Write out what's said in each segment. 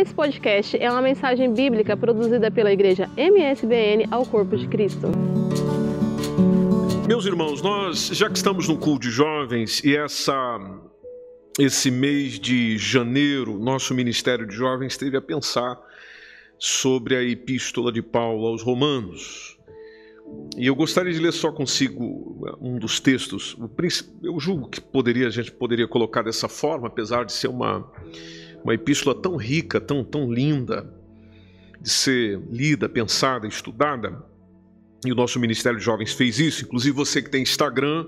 Esse podcast é uma mensagem bíblica produzida pela igreja MSBN ao Corpo de Cristo. Meus irmãos, nós já que estamos no culto de jovens e essa esse mês de janeiro, nosso Ministério de Jovens teve a pensar sobre a epístola de Paulo aos Romanos. E eu gostaria de ler só consigo um dos textos. Eu julgo que poderia, a gente poderia colocar dessa forma, apesar de ser uma, uma epístola tão rica, tão, tão linda, de ser lida, pensada, estudada. E o nosso Ministério de Jovens fez isso. Inclusive você que tem Instagram,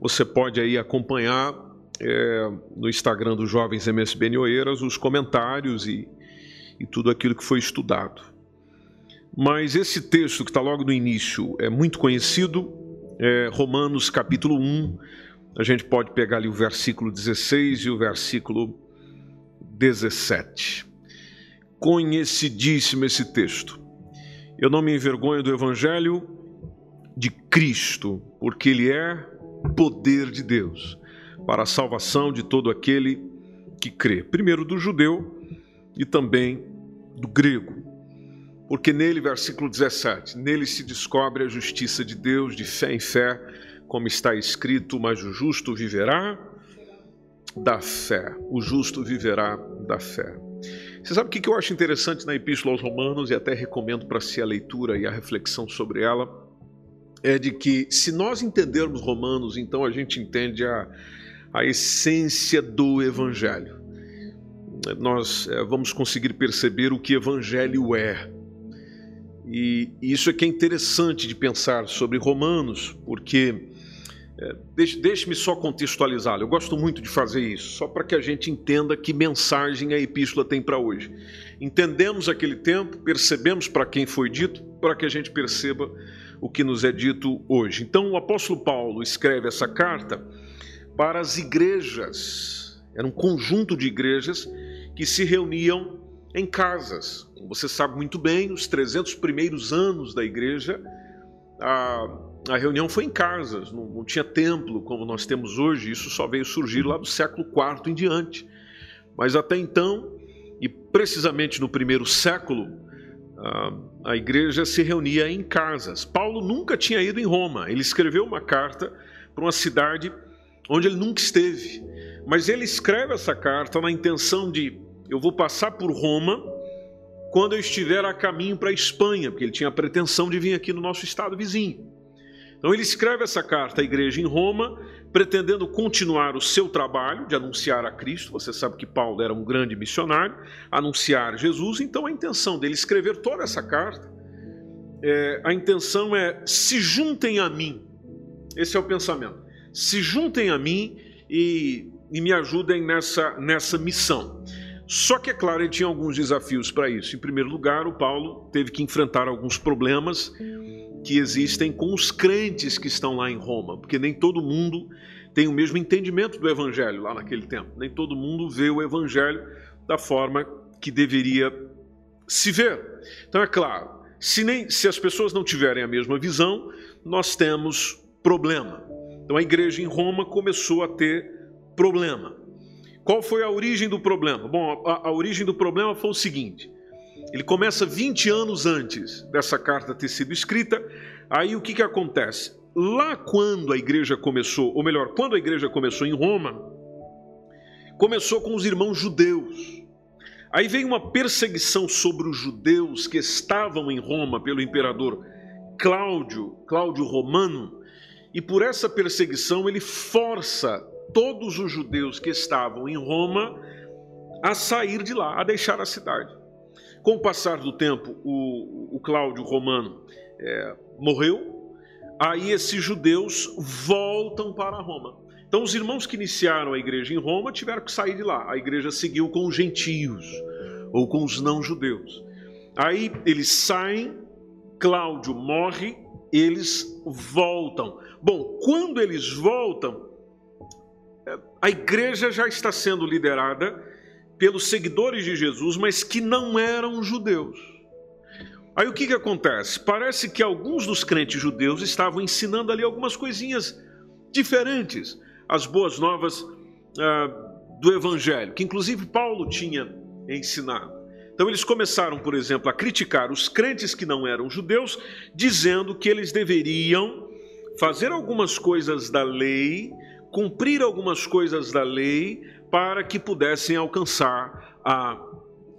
você pode aí acompanhar é, no Instagram dos Jovens MSBN Oeiras os comentários e, e tudo aquilo que foi estudado. Mas esse texto que está logo no início é muito conhecido, é Romanos capítulo 1. A gente pode pegar ali o versículo 16 e o versículo 17. Conhecidíssimo esse texto. Eu não me envergonho do evangelho de Cristo, porque ele é poder de Deus para a salvação de todo aquele que crê. Primeiro do judeu e também do grego. Porque nele, versículo 17, nele se descobre a justiça de Deus de fé em fé, como está escrito, mas o justo viverá da fé. O justo viverá da fé. Você sabe o que eu acho interessante na Epístola aos Romanos e até recomendo para si a leitura e a reflexão sobre ela? É de que se nós entendermos Romanos, então a gente entende a, a essência do Evangelho. Nós é, vamos conseguir perceber o que Evangelho é. E isso é que é interessante de pensar sobre Romanos, porque é, Deixe-me só contextualizá-lo. Eu gosto muito de fazer isso, só para que a gente entenda que mensagem a epístola tem para hoje. Entendemos aquele tempo, percebemos para quem foi dito, para que a gente perceba o que nos é dito hoje. Então, o apóstolo Paulo escreve essa carta para as igrejas. Era um conjunto de igrejas que se reuniam em casas. Você sabe muito bem, os 300 primeiros anos da igreja, a a reunião foi em casas, não, não, tinha templo como nós temos hoje, isso só veio surgir lá do século IV em diante. Mas até então, e precisamente no primeiro século, a, a igreja se reunia em casas. Paulo nunca tinha ido em Roma, ele escreveu uma carta para uma cidade onde ele nunca esteve. Mas ele escreve essa carta na intenção de: eu vou passar por Roma quando eu estiver a caminho para a Espanha, porque ele tinha a pretensão de vir aqui no nosso estado vizinho. Então ele escreve essa carta à igreja em Roma, pretendendo continuar o seu trabalho de anunciar a Cristo. Você sabe que Paulo era um grande missionário, anunciar Jesus. Então a intenção dele escrever toda essa carta, é, a intenção é se juntem a mim. Esse é o pensamento. Se juntem a mim e, e me ajudem nessa, nessa missão. Só que, é claro, ele tinha alguns desafios para isso. Em primeiro lugar, o Paulo teve que enfrentar alguns problemas que existem com os crentes que estão lá em Roma, porque nem todo mundo tem o mesmo entendimento do evangelho lá naquele tempo. Nem todo mundo vê o evangelho da forma que deveria se ver. Então é claro, se nem se as pessoas não tiverem a mesma visão, nós temos problema. Então a igreja em Roma começou a ter problema. Qual foi a origem do problema? Bom, a, a origem do problema foi o seguinte: ele começa 20 anos antes dessa carta ter sido escrita. Aí o que, que acontece? Lá quando a igreja começou, ou melhor, quando a igreja começou em Roma, começou com os irmãos judeus. Aí veio uma perseguição sobre os judeus que estavam em Roma pelo imperador Cláudio, Cláudio Romano, e por essa perseguição ele força todos os judeus que estavam em Roma a sair de lá, a deixar a cidade. Com o passar do tempo, o, o Cláudio Romano é, morreu, aí esses judeus voltam para Roma. Então, os irmãos que iniciaram a igreja em Roma tiveram que sair de lá. A igreja seguiu com os gentios ou com os não-judeus. Aí eles saem, Cláudio morre, eles voltam. Bom, quando eles voltam, a igreja já está sendo liderada pelos seguidores de Jesus, mas que não eram judeus. Aí o que, que acontece? Parece que alguns dos crentes judeus estavam ensinando ali algumas coisinhas diferentes, as boas novas ah, do Evangelho, que inclusive Paulo tinha ensinado. Então eles começaram, por exemplo, a criticar os crentes que não eram judeus, dizendo que eles deveriam fazer algumas coisas da lei, cumprir algumas coisas da lei, para que pudessem alcançar a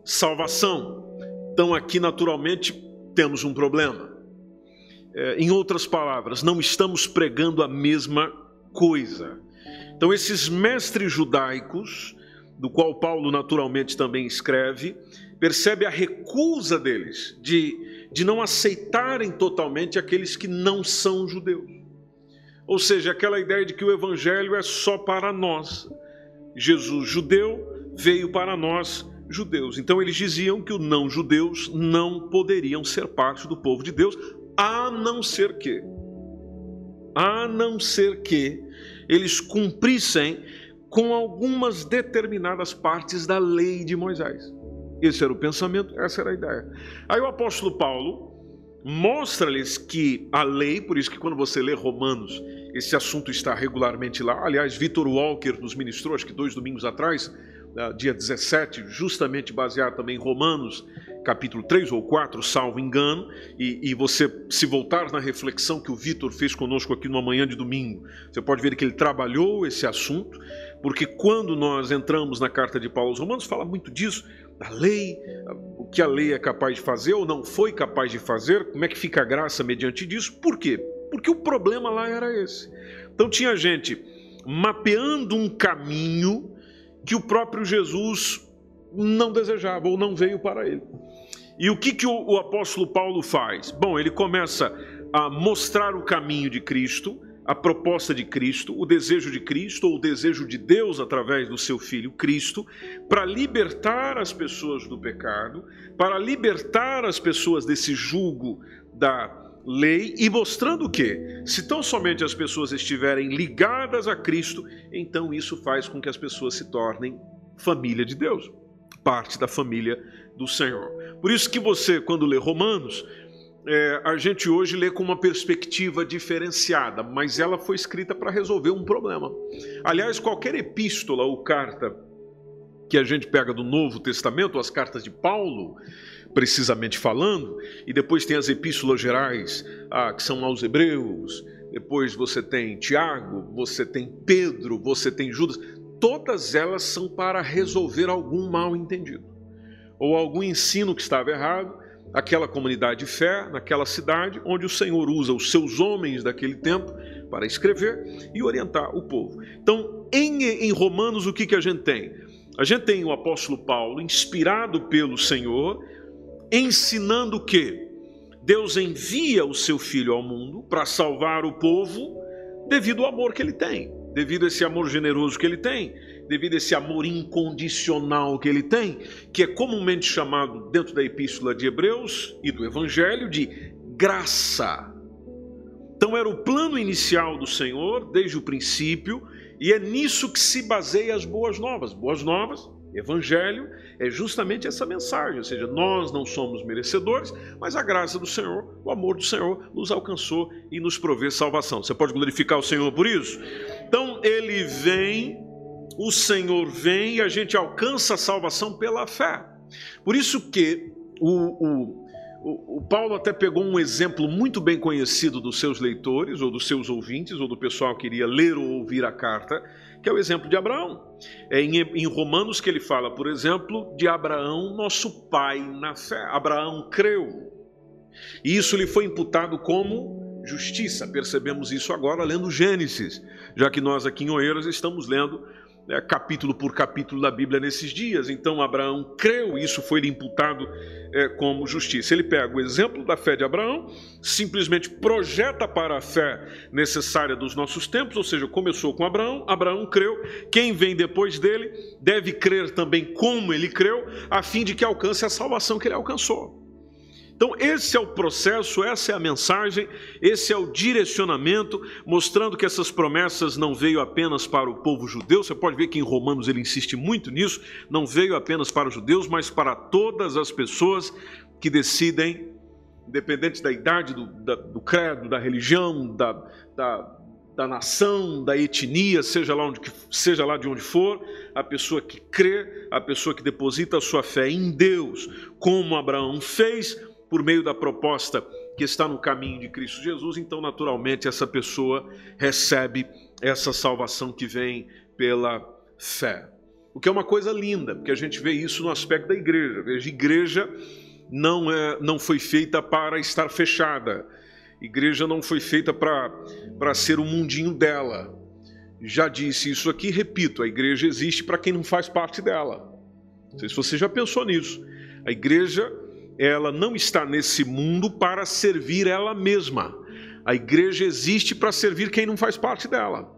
salvação. Então aqui, naturalmente, temos um problema. É, em outras palavras, não estamos pregando a mesma coisa. Então, esses mestres judaicos, do qual Paulo naturalmente também escreve, percebe a recusa deles de, de não aceitarem totalmente aqueles que não são judeus. Ou seja, aquela ideia de que o evangelho é só para nós. Jesus, judeu, veio para nós, judeus. Então eles diziam que os não judeus não poderiam ser parte do povo de Deus, a não ser que a não ser que eles cumprissem com algumas determinadas partes da lei de Moisés. Esse era o pensamento, essa era a ideia. Aí o apóstolo Paulo mostra-lhes que a lei, por isso que quando você lê Romanos, esse assunto está regularmente lá. Aliás, Vitor Walker nos ministrou, acho que dois domingos atrás, dia 17, justamente baseado também em Romanos, capítulo 3 ou 4, salvo engano, e, e você, se voltar na reflexão que o Vitor fez conosco aqui numa manhã de domingo, você pode ver que ele trabalhou esse assunto, porque quando nós entramos na carta de Paulo aos Romanos, fala muito disso, da lei, o que a lei é capaz de fazer ou não foi capaz de fazer, como é que fica a graça mediante disso, por quê? Porque o problema lá era esse. Então tinha gente mapeando um caminho que o próprio Jesus não desejava ou não veio para ele. E o que, que o, o apóstolo Paulo faz? Bom, ele começa a mostrar o caminho de Cristo, a proposta de Cristo, o desejo de Cristo, ou o desejo de Deus através do seu Filho Cristo, para libertar as pessoas do pecado, para libertar as pessoas desse jugo da lei e mostrando que, se tão somente as pessoas estiverem ligadas a Cristo, então isso faz com que as pessoas se tornem família de Deus, parte da família do Senhor. Por isso que você, quando lê Romanos, é, a gente hoje lê com uma perspectiva diferenciada, mas ela foi escrita para resolver um problema. Aliás, qualquer epístola ou carta que a gente pega do Novo Testamento, as cartas de Paulo, precisamente falando, e depois tem as epístolas gerais, ah, que são aos Hebreus, depois você tem Tiago, você tem Pedro, você tem Judas, todas elas são para resolver algum mal entendido ou algum ensino que estava errado, aquela comunidade de fé, naquela cidade, onde o Senhor usa os seus homens daquele tempo para escrever e orientar o povo. Então, em, em Romanos, o que, que a gente tem? A gente tem o apóstolo Paulo, inspirado pelo Senhor, ensinando que Deus envia o seu filho ao mundo para salvar o povo devido ao amor que ele tem, devido a esse amor generoso que ele tem, devido a esse amor incondicional que ele tem, que é comumente chamado dentro da epístola de Hebreus e do Evangelho de graça. Então era o plano inicial do Senhor desde o princípio, e é nisso que se baseia as boas novas. Boas novas, Evangelho, é justamente essa mensagem, ou seja, nós não somos merecedores, mas a graça do Senhor, o amor do Senhor nos alcançou e nos provê salvação. Você pode glorificar o Senhor por isso? Então ele vem o Senhor vem e a gente alcança a salvação pela fé. Por isso que o, o, o, Paulo até pegou um exemplo muito bem conhecido dos seus leitores, ou dos seus ouvintes, ou do pessoal que iria ler ou ouvir a carta, que é o exemplo de Abraão. É em, Romanos que ele fala, por exemplo, de Abraão, nosso pai na fé. Abraão creu. E isso lhe foi imputado como justiça. Percebemos isso agora lendo Gênesis, já que nós aqui em Oeiras estamos lendo né, capítulo por capítulo da Bíblia nesses dias. Então Abraão creu, e isso foi lhe imputado é, como justiça. Ele pega o exemplo da fé de Abraão, simplesmente projeta para a fé necessária dos nossos tempos, ou seja, começou com Abraão, Abraão creu, quem vem depois dele deve crer também como ele creu, a fim de que alcance a salvação que ele alcançou. Então, esse é o processo, essa é a mensagem, esse é o direcionamento, mostrando que essas promessas não veio apenas para o povo judeu. Você pode ver que em Romanos ele insiste muito nisso, não veio apenas para os judeus, mas para todas as pessoas que decidem, independente da idade, do, da, do credo, da religião, da, da da nação, da etnia, seja lá, onde, seja lá de onde for, a pessoa que crê, a pessoa que deposita a sua fé em Deus, como Abraão fez, por meio da proposta que está no caminho de Cristo Jesus, então naturalmente essa pessoa recebe essa salvação que vem pela fé. O que é uma coisa linda, porque a gente vê isso no aspecto da igreja. Veja, igreja não é não foi feita para estar fechada. Igreja não foi feita para ser o mundinho dela. Já disse isso aqui, repito, a igreja existe para quem não faz parte dela. Não sei se você já pensou nisso. A igreja ela não está nesse mundo para servir ela mesma. A igreja existe para servir quem não faz parte dela.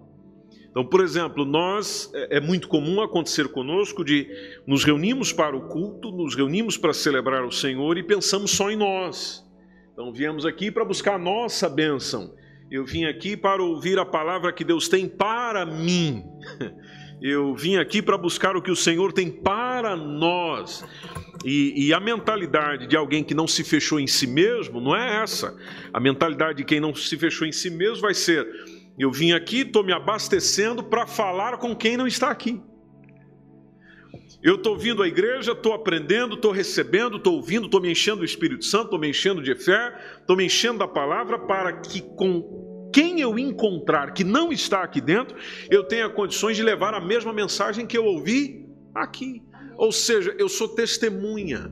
Então, por exemplo, nós é, é muito comum acontecer conosco de nos reunimos para o culto, nos reunimos para celebrar o Senhor e pensamos só em nós. Então, viemos aqui para buscar a nossa bênção. Eu vim aqui para ouvir a palavra que Deus tem para mim. Eu vim aqui para buscar o que o Senhor tem para nós. E, e, a mentalidade de alguém que não se fechou em si mesmo não é essa. A mentalidade de quem não se fechou em si mesmo vai ser: eu vim aqui, estou me abastecendo para falar com quem não está aqui. Eu estou vindo à igreja, estou aprendendo, estou recebendo, estou ouvindo, estou me enchendo do Espírito Santo, estou me enchendo de fé, estou me enchendo da palavra para que com quem eu encontrar que não está aqui dentro, eu tenha condições de levar a mesma mensagem que eu ouvi aqui. Ou seja, eu sou testemunha.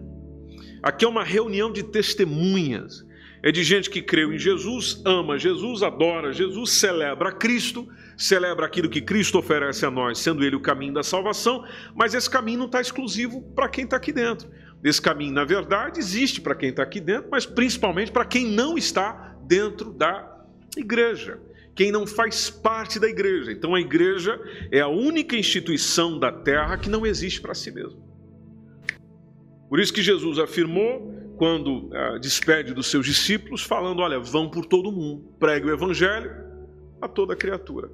Aqui é uma reunião de testemunhas. É de gente que creu em Jesus, ama Jesus, adora Jesus, celebra Cristo, celebra aquilo que Cristo oferece a nós, sendo Ele o caminho da salvação, mas esse caminho não está exclusivo para quem está aqui dentro. Esse caminho, na verdade, existe para quem está aqui dentro, mas principalmente para quem não está dentro da igreja quem não faz parte da igreja. Então a igreja é a única instituição da terra que não existe para si mesma. Por isso que Jesus afirmou, quando ah, despede dos seus discípulos, falando: Olha, vão por todo mundo, pregue o evangelho a toda criatura.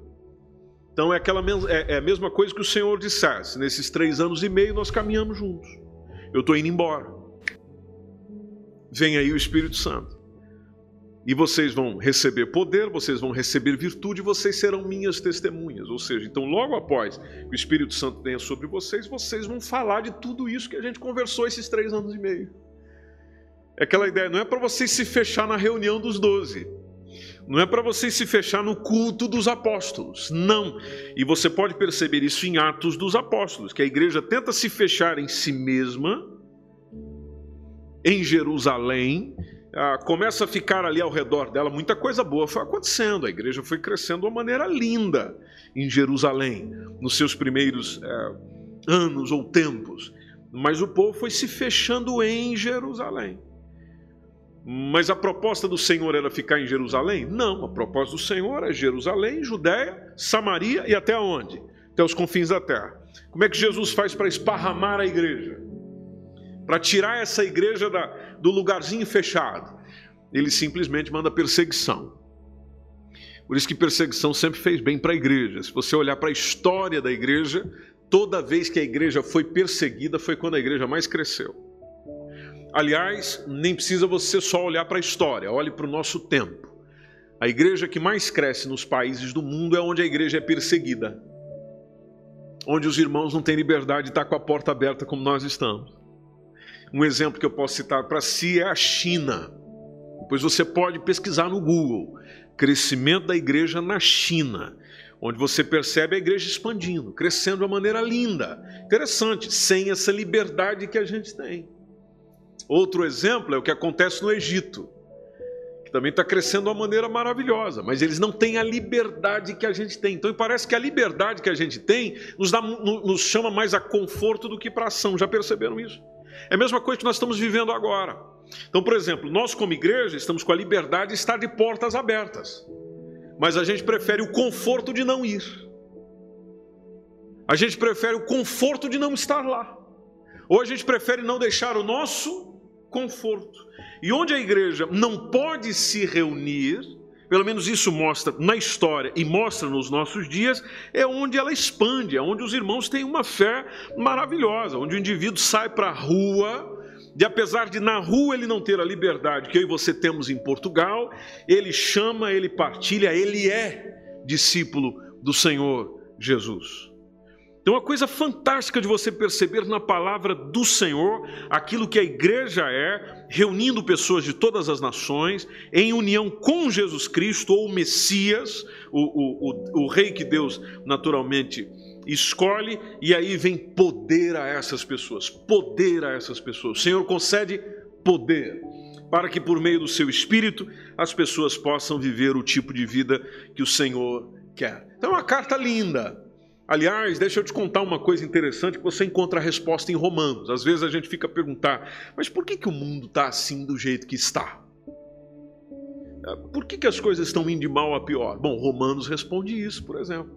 Então é, aquela, é, é a mesma coisa que o Senhor dissesse: nesses três anos e meio nós caminhamos juntos. Eu estou indo embora. Vem aí o Espírito Santo. E vocês vão receber poder, vocês vão receber virtude, vocês serão minhas testemunhas. Ou seja, então logo após que o Espírito Santo venha sobre vocês, vocês vão falar de tudo isso que a gente conversou esses três anos e meio. É aquela ideia, não é para vocês se fechar na reunião dos doze. Não é para vocês se fechar no culto dos apóstolos. Não. E você pode perceber isso em Atos dos Apóstolos, que a igreja tenta se fechar em si mesma, em Jerusalém, ah, começa a ficar ali ao redor dela, muita coisa boa foi acontecendo. A igreja foi crescendo de uma maneira linda em Jerusalém, nos seus primeiros é, anos ou tempos. Mas o povo foi se fechando em Jerusalém. Mas a proposta do Senhor era ficar em Jerusalém? Não, a proposta do Senhor é Jerusalém, Judéia, Samaria e até onde? Até os confins da terra. Como é que Jesus faz para esparramar a igreja? Para tirar essa igreja da, do lugarzinho fechado. Ele simplesmente manda perseguição. Por isso que perseguição sempre fez bem para a igreja. Se você olhar para a história da igreja, toda vez que a igreja foi perseguida foi quando a igreja mais cresceu. Aliás, nem precisa você só olhar para a história, olhe para o nosso tempo. A igreja que mais cresce nos países do mundo é onde a igreja é perseguida. Onde os irmãos não têm liberdade de estar com a porta aberta como nós estamos. Um exemplo que eu posso citar para si é a China. Depois você pode pesquisar no Google crescimento da igreja na China, onde você percebe a igreja expandindo, crescendo de uma maneira linda, interessante, sem essa liberdade que a gente tem. Outro exemplo é o que acontece no Egito, que também está crescendo de uma maneira maravilhosa, mas eles não têm a liberdade que a gente tem. Então parece que a liberdade que a gente tem nos, dá, nos chama mais a conforto do que para ação. Já perceberam isso? É a mesma coisa que nós estamos vivendo agora. Então, por exemplo, nós como igreja estamos com a liberdade de estar de portas abertas, mas a gente prefere o conforto de não ir. A gente prefere o conforto de não estar lá. Ou a gente prefere não deixar o nosso conforto. E onde a igreja não pode se reunir, pelo menos isso mostra na história e mostra nos nossos dias, é onde ela expande, é onde os irmãos têm uma fé maravilhosa, onde o indivíduo sai para a rua, e apesar de na rua ele não ter a liberdade que eu e você temos em Portugal, ele chama, ele partilha, ele é discípulo do Senhor Jesus. Então, uma coisa fantástica de você perceber na palavra do Senhor aquilo que a igreja é, reunindo pessoas de todas as nações, em união com Jesus Cristo, ou o Messias, o, o, o, o Rei que Deus naturalmente escolhe, e aí vem poder a essas pessoas poder a essas pessoas. O Senhor concede poder para que por meio do seu espírito as pessoas possam viver o tipo de vida que o Senhor quer. Então, é uma carta linda Aliás, deixa eu te contar uma coisa interessante que você encontra a resposta em Romanos. Às vezes a gente fica a perguntar, mas por que, que o mundo está assim do jeito que está? É, por que, que as coisas estão indo de mal a pior? Bom, Romanos responde isso, por exemplo.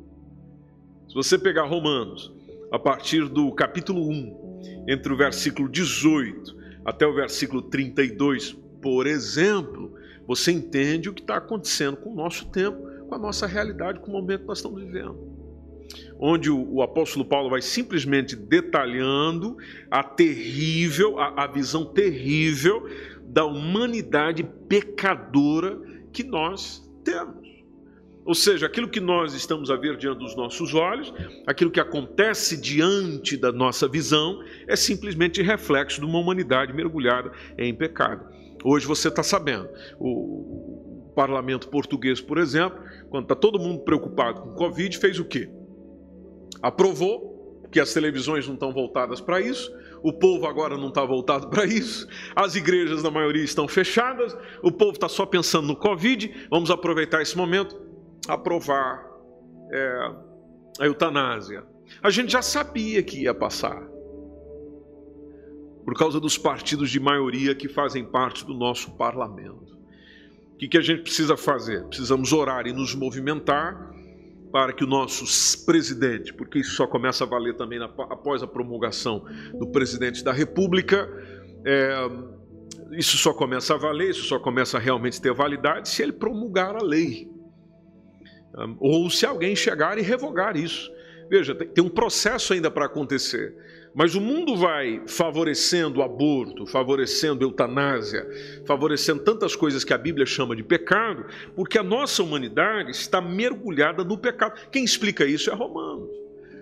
Se você pegar Romanos, a partir do capítulo 1, entre o versículo 18 até o versículo 32, por exemplo, você entende o que está acontecendo com o nosso tempo, com a nossa realidade, com o momento que nós estamos vivendo onde o, o, apóstolo Paulo vai simplesmente detalhando a terrível, a, a visão terrível da humanidade pecadora que nós temos. Ou seja, aquilo que nós estamos a ver diante dos nossos olhos, aquilo que acontece diante da nossa visão, é simplesmente reflexo de uma humanidade mergulhada em pecado. Hoje você está sabendo, o parlamento português, por exemplo, quando está todo mundo preocupado com Covid, fez o quê? Aprovou, que as televisões não estão voltadas para isso, o povo agora não está voltado para isso, as igrejas, na maioria, estão fechadas, o povo está só pensando no Covid. Vamos aproveitar esse momento, aprovar é, a eutanásia. A gente já sabia que ia passar, por causa dos partidos de maioria que fazem parte do nosso parlamento. O que, que a gente precisa fazer? Precisamos orar e nos movimentar para que o nosso presidente, porque isso só começa a valer também após a promulgação do presidente da República, é, isso só começa a valer, isso só começa a realmente ter validade se ele promulgar a lei. Ou se alguém chegar e revogar isso. Veja, tem um processo ainda para acontecer. Mas o mundo vai favorecendo aborto, favorecendo eutanásia, favorecendo tantas coisas que a Bíblia chama de pecado, porque a nossa humanidade está mergulhada no pecado. Quem explica isso é Romanos.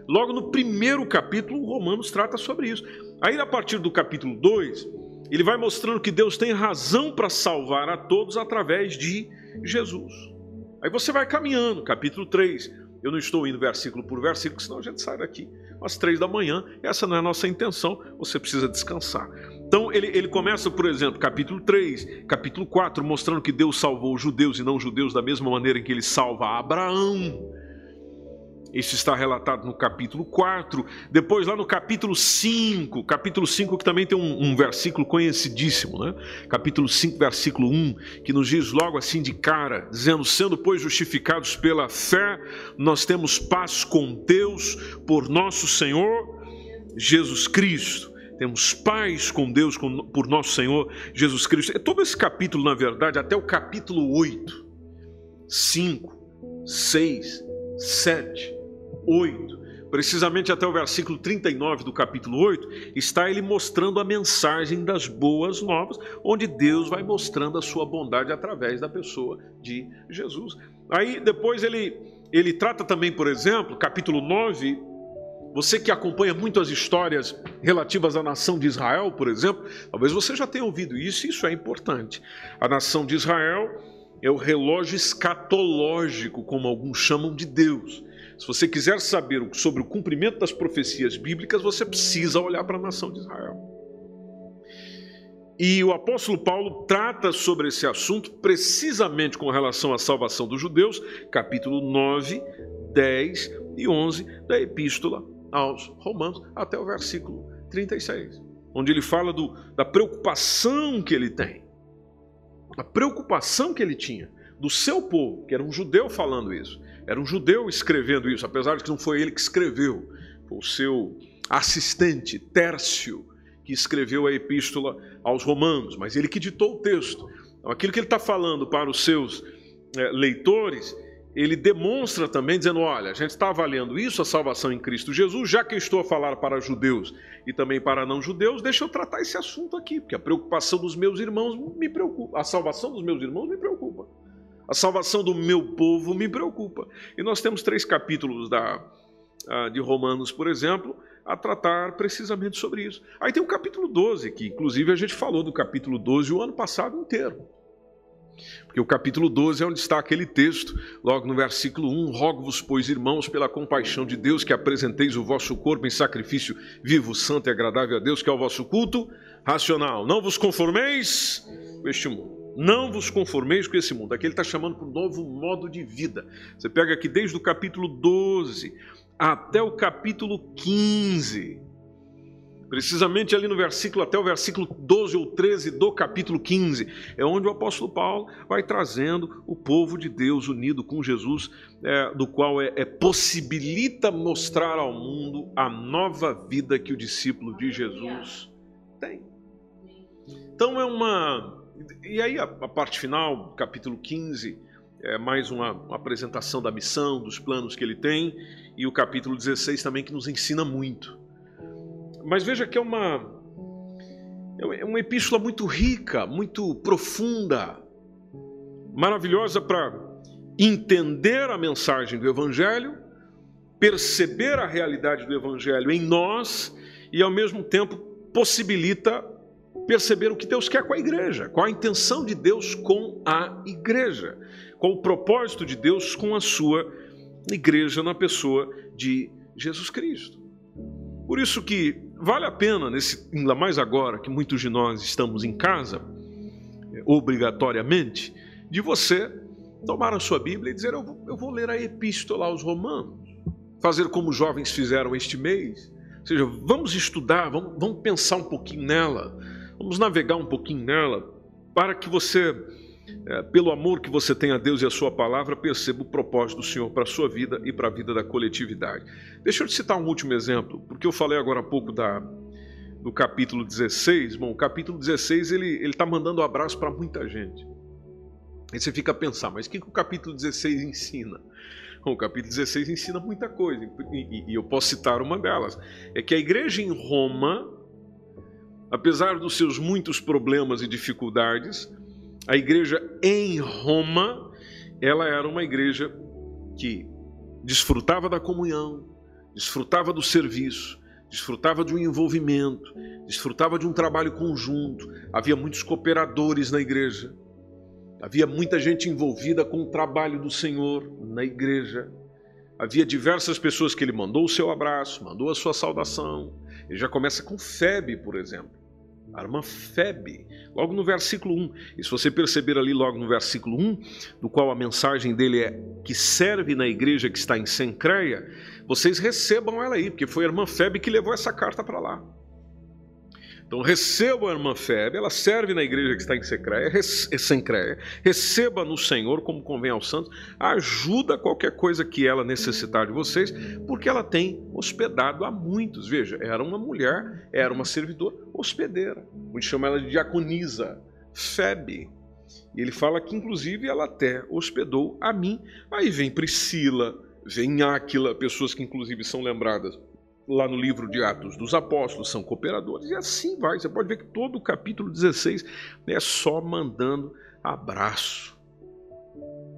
Logo no primeiro capítulo, Romanos trata sobre isso. Aí, a partir do capítulo 2, ele vai mostrando que Deus tem razão para salvar a todos através de Jesus. Aí você vai caminhando, capítulo 3. Eu não estou indo versículo por versículo, senão a gente sai daqui às três da manhã. Essa não é a nossa intenção, você precisa descansar. Então ele, ele começa, por exemplo, capítulo 3, capítulo 4, mostrando que Deus salvou os judeus e não judeus da mesma maneira em que ele salva Abraão. Isso está relatado no capítulo 4. Depois, lá no capítulo 5, capítulo 5 que também tem um, um, versículo conhecidíssimo, né? Capítulo 5, versículo 1, que nos diz logo assim de cara, dizendo: Sendo, pois, justificados pela fé, nós temos paz com Deus por nosso Senhor Jesus Cristo. Temos paz com Deus por nosso Senhor Jesus Cristo. É todo esse capítulo, na verdade, até o capítulo 8, 5, 6, 7, 8, precisamente até o versículo 39 do capítulo 8, está ele mostrando a mensagem das boas novas, onde Deus vai mostrando a sua bondade através da pessoa de Jesus. Aí depois ele, ele trata também, por exemplo, capítulo 9, você que acompanha muito as histórias relativas à nação de Israel, por exemplo, talvez você já tenha ouvido isso, isso é importante. A nação de Israel é o relógio escatológico, como alguns chamam de Deus. Se você quiser saber sobre o cumprimento das profecias bíblicas, você precisa olhar para a nação de Israel. E o apóstolo Paulo trata sobre esse assunto precisamente com relação à salvação dos judeus, capítulo 9, 10 e 11 da epístola aos Romanos, até o versículo 36, onde ele fala do, da preocupação que ele tem, a preocupação que ele tinha do seu povo, que era um judeu falando isso, era um judeu escrevendo isso, apesar de que não foi ele que escreveu, foi o seu assistente, Tércio, que escreveu a epístola aos Romanos, mas ele que ditou o texto. Então, aquilo que ele está falando para os seus é, leitores, ele demonstra também, dizendo: olha, a gente está avaliando isso, a salvação em Cristo Jesus, já que eu estou a falar para judeus e também para não-judeus, deixa eu tratar esse assunto aqui, porque a preocupação dos meus irmãos me preocupa, a salvação dos meus irmãos me preocupa. A salvação do meu povo me preocupa. E nós temos três capítulos da, ah, de Romanos, por exemplo, a tratar precisamente sobre isso. Aí tem o capítulo 12, que inclusive a gente falou do capítulo 12 o ano passado inteiro. Porque o capítulo 12 é onde está aquele texto, logo no versículo 1: Rogo-vos, pois, irmãos, pela compaixão de Deus, que apresenteis o vosso corpo em sacrifício vivo, santo e agradável a Deus, que é o vosso culto racional. Não vos conformeis com este mundo. Não vos conformeis com esse mundo. Aqui ele está chamando para um novo modo de vida. Você pega aqui desde o capítulo 12 até o capítulo 15 Precisamente ali no versículo, até o versículo 12 ou 13 do capítulo 15, é onde o apóstolo Paulo vai trazendo o povo de Deus unido com Jesus, é, do qual é, é, possibilita mostrar ao mundo a nova vida que o discípulo de Jesus tem. Então é uma. E aí a, a parte final, capítulo 15, é mais uma, uma apresentação da missão, dos planos que ele tem, e o capítulo 16 também que nos ensina muito. Mas veja que é uma, é uma epístola muito rica, muito profunda, maravilhosa para entender a mensagem do Evangelho, perceber a realidade do Evangelho em nós e, ao mesmo tempo, possibilita perceber o que Deus quer com a igreja, qual a intenção de Deus com a igreja, qual o propósito de Deus com a sua igreja na pessoa de Jesus Cristo. Por isso que vale a pena, nesse, ainda mais agora que muitos de nós estamos em casa, é, obrigatoriamente, de você tomar a sua Bíblia e dizer: eu vou, eu vou ler a epístola aos Romanos, fazer como os jovens fizeram este mês. Ou seja, vamos estudar, vamos, vamos pensar um pouquinho nela, vamos navegar um pouquinho nela, para que você é, pelo amor que você tem a Deus e a Sua palavra, perceba o propósito do Senhor para a sua vida e para a vida da coletividade. Deixa eu te citar um último exemplo, porque eu falei agora há pouco da, do capítulo 16. Bom, o capítulo 16 ele está mandando um abraço para muita gente. Aí você fica a pensar, mas o que, que o capítulo 16 ensina? Bom, o capítulo 16 ensina muita coisa, e, e, e eu posso citar uma delas. É que a igreja em Roma, apesar dos seus muitos problemas e dificuldades, a igreja em Roma, ela era uma igreja que desfrutava da comunhão, desfrutava do serviço, desfrutava de um envolvimento, desfrutava de um trabalho conjunto. Havia muitos cooperadores na igreja. Havia muita gente envolvida com o trabalho do Senhor na igreja. Havia diversas pessoas que ele mandou o seu abraço, mandou a sua saudação. Ele já começa com Febe, por exemplo a irmã Febe, logo no versículo 1. E se você perceber ali logo no versículo 1, do qual a mensagem dele é que serve na igreja que está em Sencreia, vocês recebam ela aí, porque foi a irmã Febe que levou essa carta para lá. Então receba a irmã Febe, ela serve na igreja que está em Sencreia, receba no Senhor como convém aos santos, ajuda qualquer coisa que ela necessitar de vocês, porque ela tem hospedado a muitos. Veja, era uma mulher, era uma servidora hospedeira, gente chama ela de diaconisa, Febe. E ele fala que inclusive ela até hospedou a mim. Aí vem Priscila, vem Áquila, pessoas que inclusive são lembradas lá no livro de Atos dos Apóstolos, são cooperadores, e assim vai. Você pode ver que todo o capítulo 16 é só mandando abraço.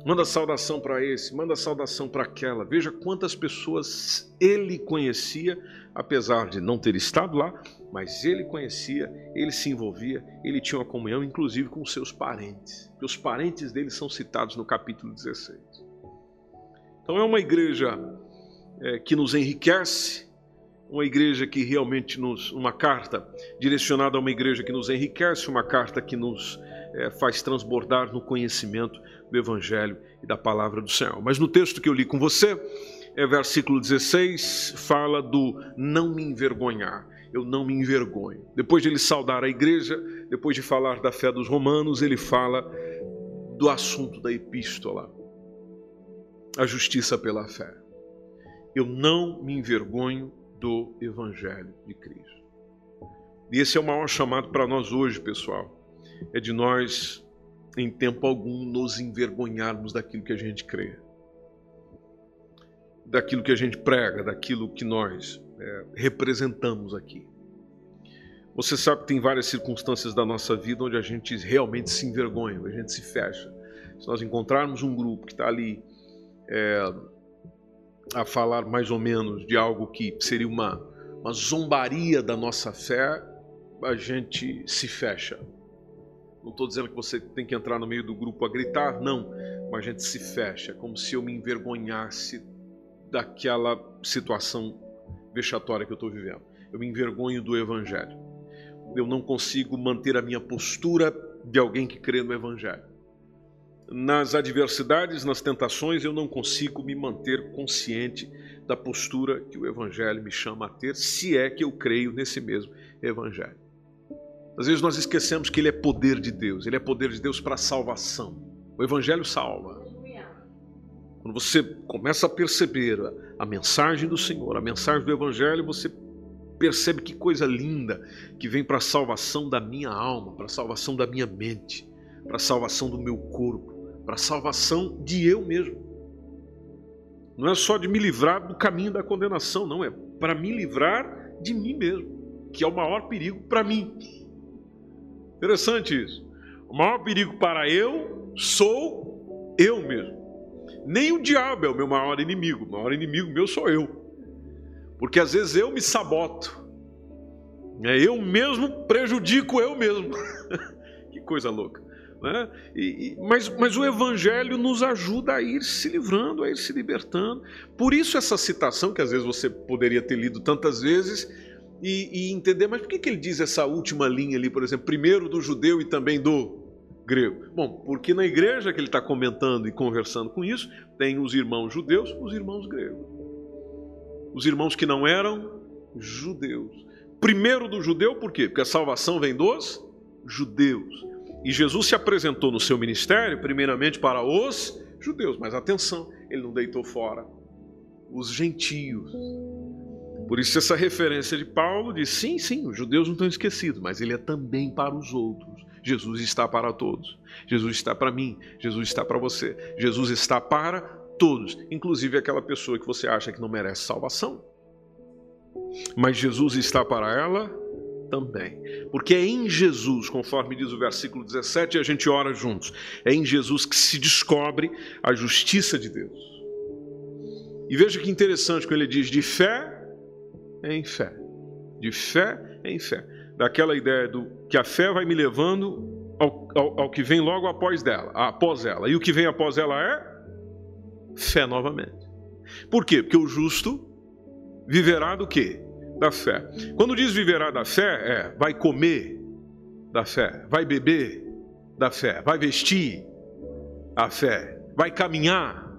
Manda saudação para esse, manda saudação para aquela. Veja quantas pessoas ele conhecia, apesar de não ter estado lá, mas ele conhecia, ele se envolvia, ele tinha uma comunhão, inclusive com seus parentes. Os parentes dele são citados no capítulo 16. Então é uma igreja é, que nos enriquece, uma igreja que realmente nos. uma carta direcionada a uma igreja que nos enriquece, uma carta que nos é, faz transbordar no conhecimento do Evangelho e da palavra do Senhor. Mas no texto que eu li com você, é versículo 16, fala do não me envergonhar. Eu não me envergonho. Depois de ele saudar a igreja, depois de falar da fé dos romanos, ele fala do assunto da epístola, a justiça pela fé. Eu não me envergonho do Evangelho de Cristo. E esse é o maior chamado para nós hoje, pessoal. É de nós, em tempo algum, nos envergonharmos daquilo que a gente crê, daquilo que a gente prega, daquilo que nós é, representamos aqui. Você sabe que tem várias circunstâncias da nossa vida onde a gente realmente se envergonha, a gente se fecha, Se nós encontrarmos um grupo que está ali é, a falar mais ou menos de algo que seria uma, uma zombaria da nossa fé, a gente se fecha. Não estou dizendo que você tem que entrar no meio do grupo a gritar, não, mas a gente se fecha, como se eu me envergonhasse daquela situação vexatória que eu estou vivendo. Eu me envergonho do Evangelho. Eu não consigo manter a minha postura de alguém que crê no Evangelho. Nas adversidades, nas tentações, eu não consigo me manter consciente da postura que o Evangelho me chama a ter, se é que eu creio nesse mesmo Evangelho. Às vezes nós esquecemos que ele é poder de Deus, ele é poder de Deus para a salvação. O Evangelho salva. Quando você começa a perceber a, mensagem do Senhor, a mensagem do Evangelho, você percebe que coisa linda que vem para a salvação da minha alma, para a salvação da minha mente, para a salvação do meu corpo, para a salvação de eu mesmo. Não é só de me livrar do caminho da condenação, não, é para me livrar de mim mesmo, que é o maior perigo para mim. Interessante isso. O maior perigo para eu sou eu mesmo. Nem o diabo é o meu maior inimigo, o maior inimigo meu sou eu. Porque às vezes eu me saboto. É, eu mesmo prejudico eu mesmo. que coisa louca. Né? E, e, mas, mas o Evangelho nos ajuda a ir se livrando, a ir se libertando. Por isso, essa citação, que às vezes você poderia ter lido tantas vezes e, e entender, mas por que, que ele diz essa última linha ali, por exemplo, primeiro do judeu e também do grego? Bom, porque na igreja que ele está comentando e conversando com isso, tem os irmãos judeus, os irmãos gregos. Os irmãos que não eram judeus. Primeiro do judeu, por quê? Porque a salvação vem dos judeus. E Jesus se apresentou no seu ministério, primeiramente para os judeus, mas atenção, ele não deitou fora os gentios. Por isso, essa referência de Paulo diz: sim, sim, os judeus não estão esquecidos, mas ele é também para os outros. Jesus está para todos. Jesus está para mim. Jesus está para você. Jesus está para todos, inclusive aquela pessoa que você acha que não merece salvação. Mas Jesus está para ela também. Porque é em Jesus, conforme diz o versículo 17, e a gente ora juntos. É em Jesus que se descobre a justiça de Deus. E veja que interessante quando ele diz de fé em fé. De fé em fé. Daquela ideia do que a fé vai me levando ao, ao, ao que vem logo após dela, após ela. E o que vem após ela é fé novamente. Por quê? Porque o justo viverá do quê? Da fé. Quando diz viverá da fé, é vai comer da fé, vai beber da fé, vai vestir a fé, vai caminhar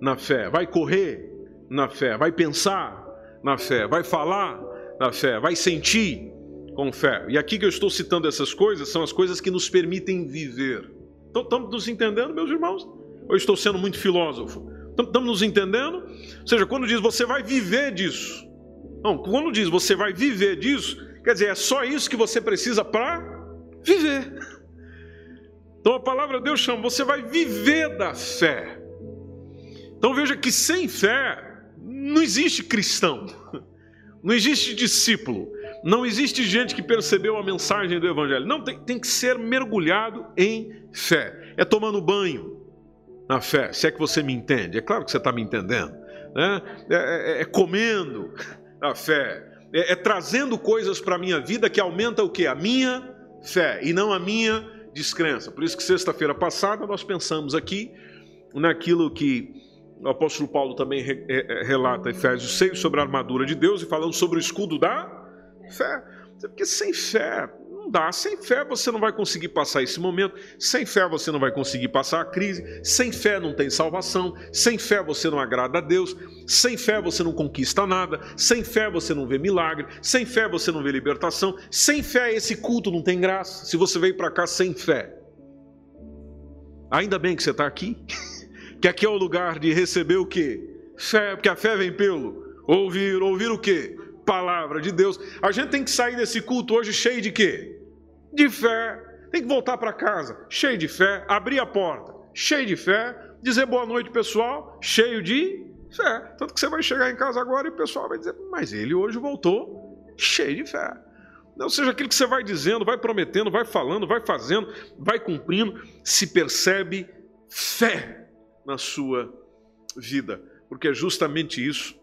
na fé, vai correr na fé, vai pensar na fé, vai falar na fé, vai sentir com fé. E aqui que eu estou citando essas coisas são as coisas que nos permitem viver. Então, estamos nos entendendo, meus irmãos? Ou estou sendo muito filósofo? Estamos nos entendendo? Ou seja, quando diz você vai viver disso. Não, quando diz você vai viver disso, quer dizer, é só isso que você precisa para viver. Então a palavra de Deus chama, você vai viver da fé. Então veja que sem fé não existe cristão, não existe discípulo, não existe gente que percebeu a mensagem do Evangelho. Não, tem, tem que ser mergulhado em fé. É tomando banho na fé, se é que você me entende. É claro que você está me entendendo. Né? É, é, é comendo a fé, é, é trazendo coisas para a minha vida que aumenta o que? A minha fé e não a minha descrença. Por isso que sexta-feira passada nós pensamos aqui naquilo que o apóstolo Paulo também é, é, relata Efésios 6 sobre a armadura de Deus e falando sobre o escudo da fé. Porque sem fé não dá. Sem fé você não vai conseguir passar esse momento. Sem fé você não vai conseguir passar a crise. Sem fé não tem salvação. Sem fé você não agrada a Deus. Sem fé você não conquista nada. Sem fé você não vê milagre. Sem fé você não vê libertação. Sem fé esse culto não tem graça. Se você veio para cá sem fé. Ainda bem que você está aqui. que aqui é o lugar de receber o quê? Fé, porque a fé vem pelo ouvir, ouvir o quê? Palavra de Deus. A gente tem que sair desse culto hoje cheio de quê? De fé. Tem que voltar para casa cheio de fé, abrir a porta cheio de fé, dizer boa noite, pessoal, cheio de fé. Tanto que você vai chegar em casa agora e o pessoal vai dizer, mas ele hoje voltou cheio de fé. Ou seja, aquilo que você vai dizendo, vai prometendo, vai falando, vai fazendo, vai cumprindo, se percebe fé na sua vida, porque é justamente isso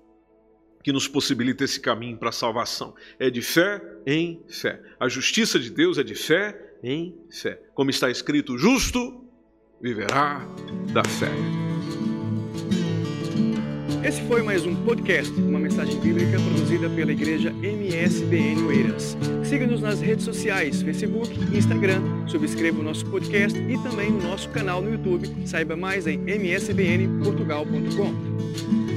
que nos possibilita esse caminho para a salvação. É de fé em fé. A justiça de Deus é de fé em fé. Como está escrito, justo viverá da fé. Esse foi mais um podcast, uma mensagem bíblica produzida pela igreja MSBN Oeiras. Siga-nos nas redes sociais, Facebook Instagram. Subscreva o nosso podcast e também o nosso canal no YouTube. Saiba mais em msbnportugal.com.